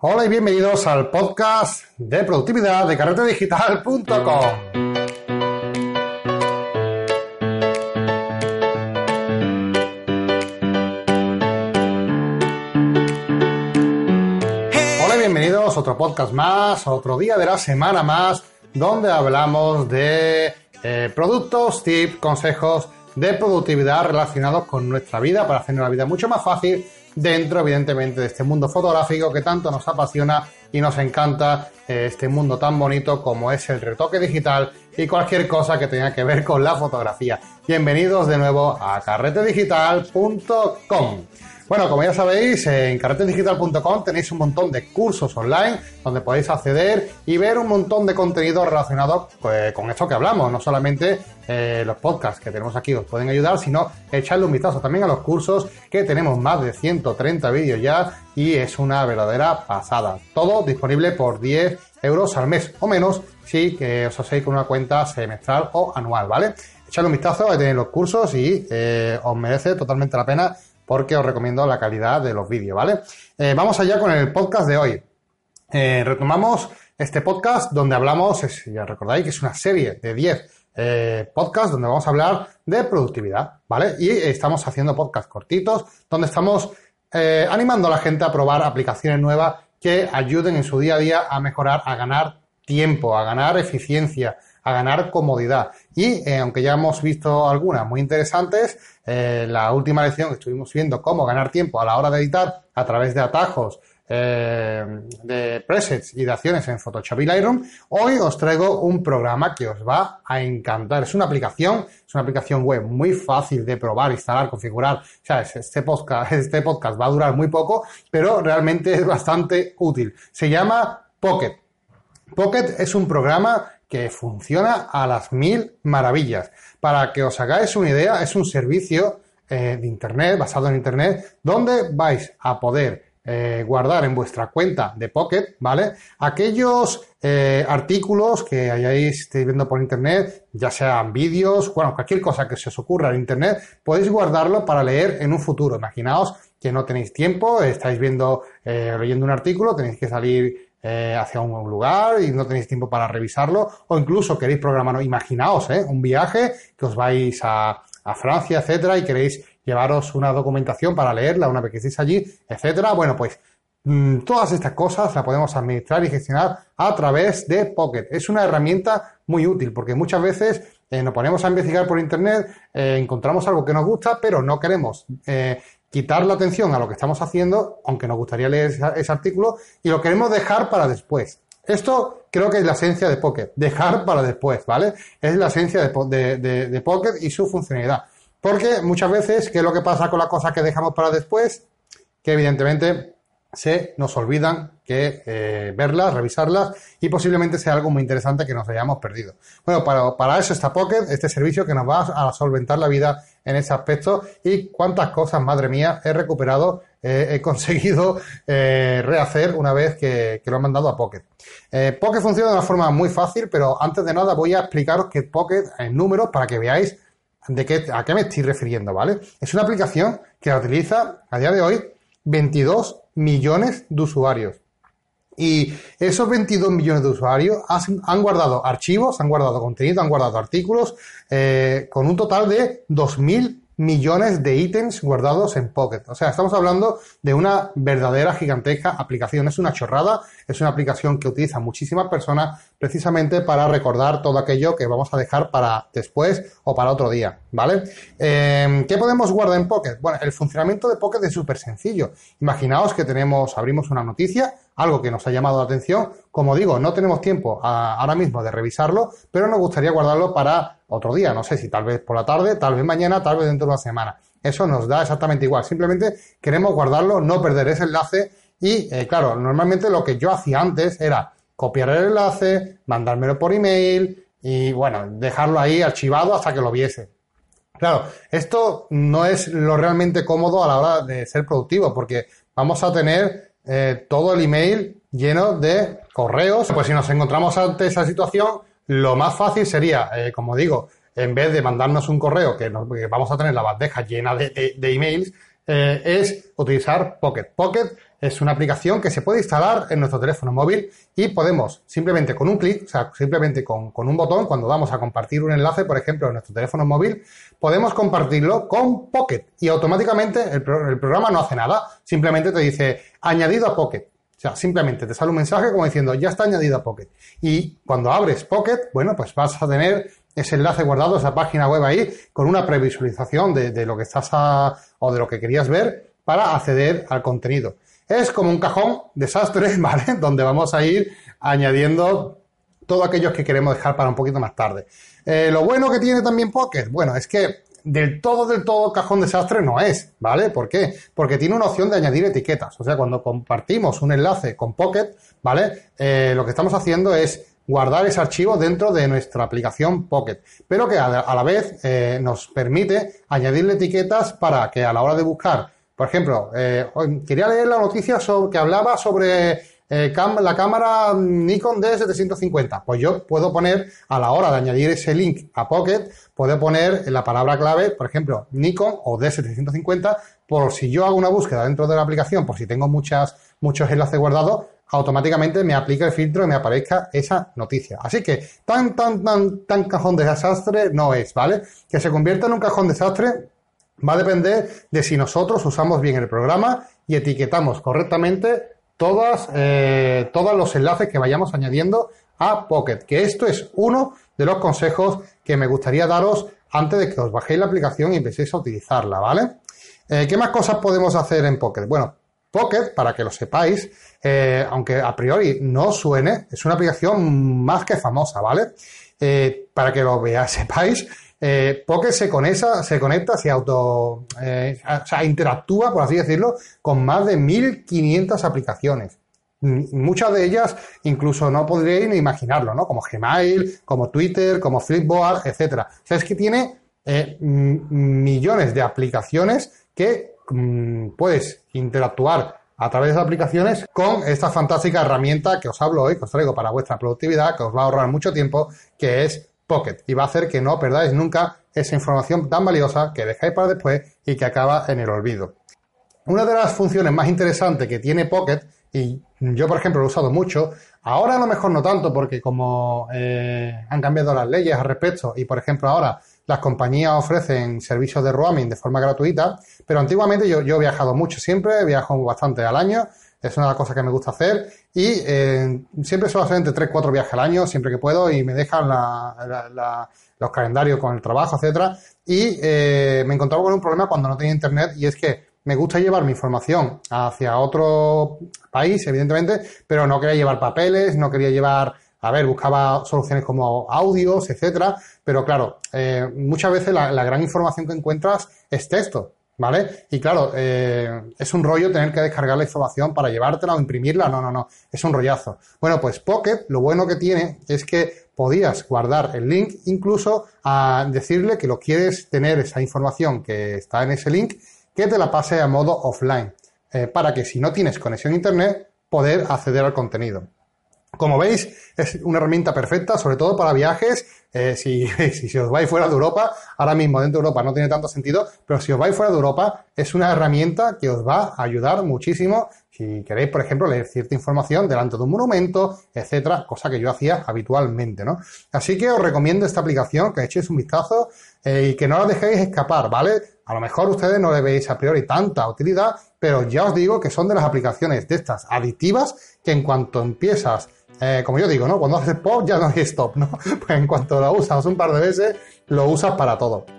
Hola y bienvenidos al podcast de productividad de carretedigital.com. Hola y bienvenidos a otro podcast más, otro día de la semana más, donde hablamos de eh, productos, tips, consejos de productividad relacionados con nuestra vida para hacer una vida mucho más fácil dentro, evidentemente, de este mundo fotográfico que tanto nos apasiona y nos encanta eh, este mundo tan bonito como es el retoque digital y cualquier cosa que tenga que ver con la fotografía. Bienvenidos de nuevo a carretedigital.com. Bueno, como ya sabéis, en carretedigital.com tenéis un montón de cursos online donde podéis acceder y ver un montón de contenido relacionado pues, con esto que hablamos. No solamente eh, los podcasts que tenemos aquí os pueden ayudar, sino echarle un vistazo también a los cursos que tenemos más de 130 vídeos ya y es una verdadera pasada. Todo disponible por 10 euros al mes o menos si os hacéis con una cuenta semestral o anual, ¿vale? Echadle un vistazo, a los cursos y eh, os merece totalmente la pena porque os recomiendo la calidad de los vídeos, ¿vale? Eh, vamos allá con el podcast de hoy. Eh, retomamos este podcast donde hablamos, ya recordáis que es una serie de 10 eh, podcasts donde vamos a hablar de productividad, ¿vale? Y estamos haciendo podcasts cortitos donde estamos animando a la gente a probar aplicaciones nuevas que ayuden en su día a día a mejorar, a ganar tiempo, a ganar eficiencia, a ganar comodidad. Y eh, aunque ya hemos visto algunas muy interesantes, eh, la última lección que estuvimos viendo cómo ganar tiempo a la hora de editar a través de atajos, eh, de presets y de acciones en Photoshop y Lightroom, hoy os traigo un programa que os va a encantar. Es una aplicación, es una aplicación web muy fácil de probar, instalar, configurar. Este podcast, este podcast va a durar muy poco, pero realmente es bastante útil. Se llama Pocket. Pocket es un programa que funciona a las mil maravillas. Para que os hagáis una idea, es un servicio eh, de Internet, basado en Internet, donde vais a poder eh, guardar en vuestra cuenta de Pocket, ¿vale? Aquellos eh, artículos que hayáis estéis viendo por Internet, ya sean vídeos, bueno, cualquier cosa que se os ocurra en Internet, podéis guardarlo para leer en un futuro. Imaginaos que no tenéis tiempo, estáis viendo, leyendo un artículo, tenéis que salir eh, hacia un lugar y no tenéis tiempo para revisarlo, o incluso queréis programar, imaginaos, ¿eh? un viaje que os vais a, a Francia, etcétera, y queréis llevaros una documentación para leerla una vez que estéis allí, etcétera. Bueno, pues mm, todas estas cosas las podemos administrar y gestionar a través de Pocket. Es una herramienta muy útil porque muchas veces eh, nos ponemos a investigar por internet, eh, encontramos algo que nos gusta, pero no queremos eh, quitar la atención a lo que estamos haciendo, aunque nos gustaría leer ese, artículo, y lo queremos dejar para después. Esto creo que es la esencia de Pocket, dejar para después, ¿vale? Es la esencia de, Pocket y su funcionalidad. Porque muchas veces, ¿qué es lo que pasa con las cosas que dejamos para después? Que evidentemente se nos olvidan que eh, verlas, revisarlas y posiblemente sea algo muy interesante que nos hayamos perdido. Bueno, para, eso está Pocket, este servicio que nos va a solventar la vida en ese aspecto y cuántas cosas, madre mía, he recuperado, eh, he conseguido eh, rehacer una vez que, lo he mandado a Pocket. Pocket funciona de una forma muy fácil, pero antes de nada voy a explicaros que Pocket en números para que veáis de qué, a qué me estoy refiriendo, ¿vale? Es una aplicación que utiliza a día de hoy 22 millones de usuarios. Y esos 22 millones de usuarios han guardado archivos, han guardado contenido, han guardado artículos, eh, con un total de 2.000 millones de ítems guardados en Pocket. O sea, estamos hablando de una verdadera gigantesca aplicación. Es una chorrada, es una aplicación que utilizan muchísimas personas precisamente para recordar todo aquello que vamos a dejar para después o para otro día, ¿vale? Em, ¿Qué podemos guardar en Pocket? Bueno, el funcionamiento de Pocket es súper sencillo. Imaginaos que tenemos, abrimos una noticia, algo que nos ha llamado la atención. Como digo, no tenemos tiempo ahora mismo de revisarlo, pero nos gustaría guardarlo para otro día, no sé si tal vez por la tarde, tal vez mañana, tal vez dentro de una semana. Eso nos da exactamente igual. Simplemente queremos guardarlo, no perder ese enlace y, eh, claro, normalmente lo que yo hacía antes era copiar el enlace, mandármelo por email y, bueno, dejarlo ahí archivado hasta que lo viese. Claro, esto no es lo realmente cómodo a la hora de ser productivo porque vamos a tener eh, todo el email lleno de correos. Pues si nos encontramos ante esa situación, lo más fácil sería, eh, como digo, en vez de mandarnos un correo que, vamos a tener la bandeja llena de, emails, eh, es utilizar Pocket. Pocket es una aplicación que se puede instalar en nuestro teléfono móvil y podemos simplemente con un clic, o sea, simplemente con, un botón, cuando vamos a compartir un enlace, por ejemplo, en nuestro teléfono móvil, podemos compartirlo con Pocket y automáticamente el, programa no hace nada, simplemente te dice añadido a Pocket. O sea, simplemente te sale un mensaje como diciendo ya está añadido a Pocket. Y cuando abres Pocket, bueno, pues vas a tener ese enlace guardado, esa página web ahí, con una previsualización de, de lo que estás a, o de lo que querías ver para acceder al contenido. Es como un cajón desastre, ¿vale? Donde vamos a ir añadiendo todos aquellos que queremos dejar para un poquito más tarde. Eh, lo bueno que tiene también Pocket, bueno, es que del todo, del todo cajón desastre no es, ¿vale? ¿Por qué? Porque tiene una opción de añadir etiquetas. O sea, cuando compartimos un enlace con Pocket, ¿vale? Eh, lo que estamos haciendo es guardar ese archivo dentro de nuestra aplicación Pocket, pero que a, la vez eh, nos permite añadirle etiquetas para que a la hora de buscar por ejemplo, eh, quería leer la noticia sobre, que hablaba sobre eh, la cámara Nikon D750. Pues yo puedo poner, a la hora de añadir ese link a Pocket, puedo poner la palabra clave, por ejemplo, Nikon o D750, por si yo hago una búsqueda dentro de la aplicación, por si tengo muchas, muchos enlaces guardados, automáticamente me aplica el filtro y me aparezca esa noticia. Así que tan, tan, tan, tan cajón de desastre no es, ¿vale? Que se convierta en un cajón desastre Va a depender de si nosotros usamos bien el programa y etiquetamos correctamente todas, eh, todos los enlaces que vayamos añadiendo a Pocket. Que esto es uno de los consejos que me gustaría daros antes de que os bajéis la aplicación y empecéis a utilizarla, ¿vale? Eh, ¿Qué más cosas podemos hacer en Pocket? Bueno, Pocket, para que lo sepáis, eh, aunque a priori no suene, es una aplicación más que famosa, ¿vale? para que lo veáis, sepáis, eh, Pocket se conecta, se conecta, se auto, eh, o sea, interactúa, por así decirlo, con más de 1500 aplicaciones. Muchas de ellas incluso no podréis ni imaginarlo, ¿no? Como Gmail, como Twitter, como Flipboard, etcétera. O sea, es que tiene eh, millones de aplicaciones que mm, puedes interactuar a través de aplicaciones con esta fantástica herramienta que os hablo hoy, que os traigo para vuestra productividad, que os va a ahorrar mucho tiempo, que es Pocket y va a hacer que no perdáis nunca esa información tan valiosa que dejáis para después y que acaba en el olvido. Una de las funciones más interesantes que tiene Pocket, y yo por ejemplo lo he usado mucho, ahora a lo mejor no tanto porque como eh, han cambiado las leyes al respecto y por ejemplo ahora las compañías ofrecen servicios de roaming de forma gratuita, pero antiguamente yo, yo he viajado mucho siempre, he viajado bastante al año es una cosa que me gusta hacer y eh, siempre suelo hacer entre 3-4 viajes al año, siempre que puedo, y me dejan los calendarios con el trabajo, etcétera. Y eh, me encontraba con un problema cuando no tenía internet y es que me gusta llevar mi información hacia otro país, evidentemente, pero no quería llevar papeles, no quería llevar, a ver, buscaba soluciones como audios, etcétera, pero claro, eh, muchas veces la, gran información que encuentras es texto. ¿Vale? Y claro, eh, es un rollo tener que descargar la información para llevártela o imprimirla. No, no, no. Es un rollazo. Bueno, pues Pocket, lo bueno que tiene es que podías guardar el link, incluso a decirle que lo quieres tener esa información que está en ese link, que te la pase a modo offline. Eh, para que si no tienes conexión a internet, poder acceder al contenido. Como veis, es una herramienta perfecta, sobre todo para viajes. Eh, si, si, os vais fuera de Europa, ahora mismo dentro de Europa no tiene tanto sentido, pero si os vais fuera de Europa, es una herramienta que os va a ayudar muchísimo si queréis, por ejemplo, leer cierta información delante de un monumento, etcétera, cosa que yo hacía habitualmente, ¿no? Así que os recomiendo esta aplicación, que echéis un vistazo eh, y que no la dejéis escapar, ¿vale? A lo mejor ustedes no le veis a priori tanta utilidad, pero ya os digo que son de las aplicaciones de estas adictivas que en cuanto empiezas eh, como yo digo, ¿no? Cuando haces pop ya no hay stop, ¿no? Pues en cuanto lo usas un par de veces, lo usas para todo.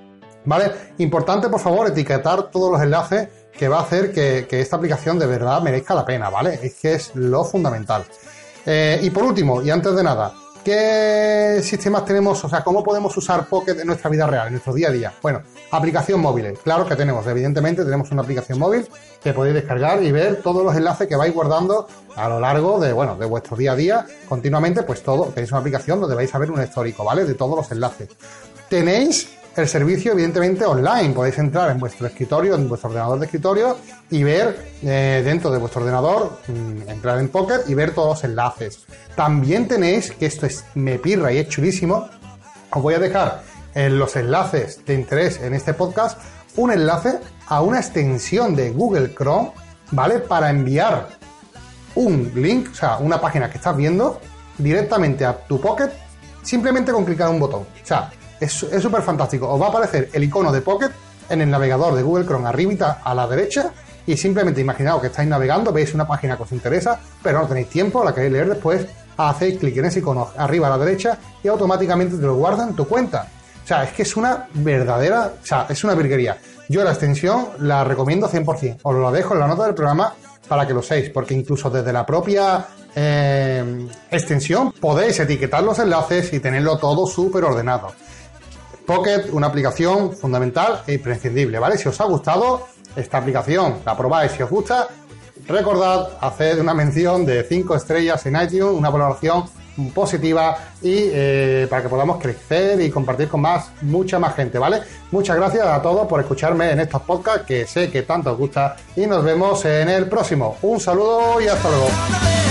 ¿Vale? Importante, por favor, etiquetar todos los enlaces que va a hacer que, esta aplicación de verdad merezca la pena, ¿vale? Es que es lo fundamental. Eh, y por último, y antes de nada, ¿Qué sistemas tenemos? O sea, ¿cómo podemos usar Pocket en nuestra vida real, en nuestro día a día? Bueno, aplicación móviles. Claro que tenemos, evidentemente tenemos una aplicación móvil que podéis descargar y ver todos los enlaces que vais guardando a lo largo de, bueno, de vuestro día a día, continuamente, pues todo, tenéis una aplicación donde vais a ver un histórico, ¿vale? De todos los enlaces. Tenéis el servicio, evidentemente, online. Podéis entrar en vuestro escritorio, en vuestro ordenador de escritorio y ver eh, dentro de vuestro ordenador, mm, entrar en Pocket y ver todos los enlaces. También tenéis, que esto es me pirra y es chulísimo, os voy a dejar en los enlaces de interés en este podcast un enlace a una extensión de Google Chrome, ¿vale? Para enviar un link, o sea, una página que estás viendo, directamente a tu Pocket, simplemente con clicar un botón. O sea, es súper fantástico. Os va a aparecer el icono de Pocket en el navegador de Google Chrome arribita a la derecha y simplemente imaginaos que estáis navegando, veis una página que os interesa, pero no tenéis tiempo, la queréis leer después, hacéis clic en ese icono arriba a la derecha y automáticamente te lo guarda en tu cuenta. O sea, es que es una verdadera, o sea, es una virguería. Yo la extensión la recomiendo 100%. Os lo dejo en la nota del programa para que lo seáis, porque incluso desde la propia eh, extensión podéis etiquetar los enlaces y tenerlo todo súper ordenado. Pocket, una aplicación fundamental e imprescindible, ¿vale? Si os ha gustado esta aplicación, la probáis si os gusta, recordad hacer una mención de 5 estrellas en iTunes, una valoración positiva y eh, para que podamos crecer y compartir con más, mucha más gente, ¿vale? Muchas gracias a todos por escucharme en estos podcasts que sé que tanto os gusta y nos vemos en el próximo. Un saludo y hasta luego.